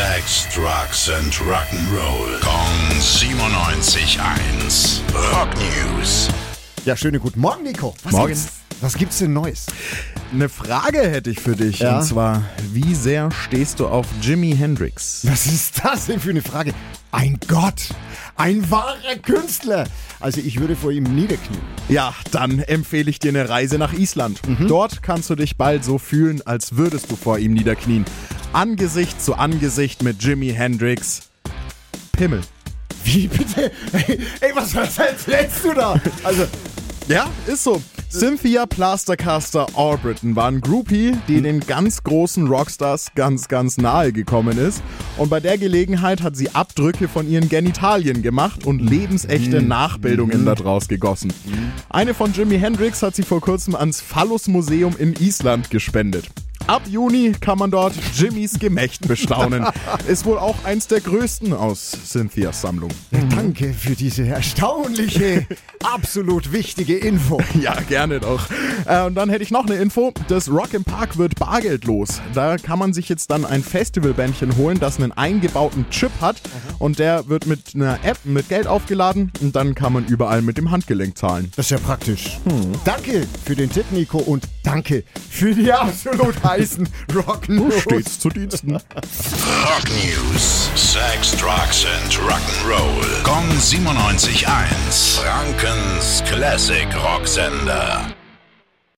Sex, Drugs and Rock'n'Roll. Kong 97.1. Rock News. Ja, schönen guten Morgen, Nico. Was Morgen. Gibt's, was gibt's denn Neues? Eine Frage hätte ich für dich. Ja? Und zwar, wie sehr stehst du auf Jimi Hendrix? Was ist das denn für eine Frage? Ein Gott, ein wahrer Künstler. Also ich würde vor ihm niederknien. Ja, dann empfehle ich dir eine Reise nach Island. Dort kannst du dich bald so fühlen, als würdest du vor ihm niederknien. Angesicht zu Angesicht mit Jimi Hendrix. Pimmel. Wie bitte? Ey, was, erzählst du da? Also, Ja, ist so. Cynthia Plastercaster Albriton war ein Groupie, die den ganz großen Rockstars ganz, ganz nahe gekommen ist. Und bei der Gelegenheit hat sie Abdrücke von ihren Genitalien gemacht und lebensechte Nachbildungen daraus gegossen. Eine von Jimi Hendrix hat sie vor kurzem ans Phallus Museum in Island gespendet. Ab Juni kann man dort Jimmys Gemächt bestaunen. Ist wohl auch eins der größten aus Cynthias Sammlung. danke für diese erstaunliche, absolut wichtige Info. Ja, gerne doch. Äh, und dann hätte ich noch eine Info. Das Rock im Park wird bargeldlos. Da kann man sich jetzt dann ein Festivalbändchen holen, das einen eingebauten Chip hat. Und der wird mit einer App mit Geld aufgeladen. Und dann kann man überall mit dem Handgelenk zahlen. Das ist ja praktisch. Danke für den Tipp, Nico, und danke für die absolut heißen Rock'n'Roll. Stets zu Diensten. Rock News. Sex, Drugs and Rock'n'Roll. Kong 97.1. Frankens Classic Rocksender.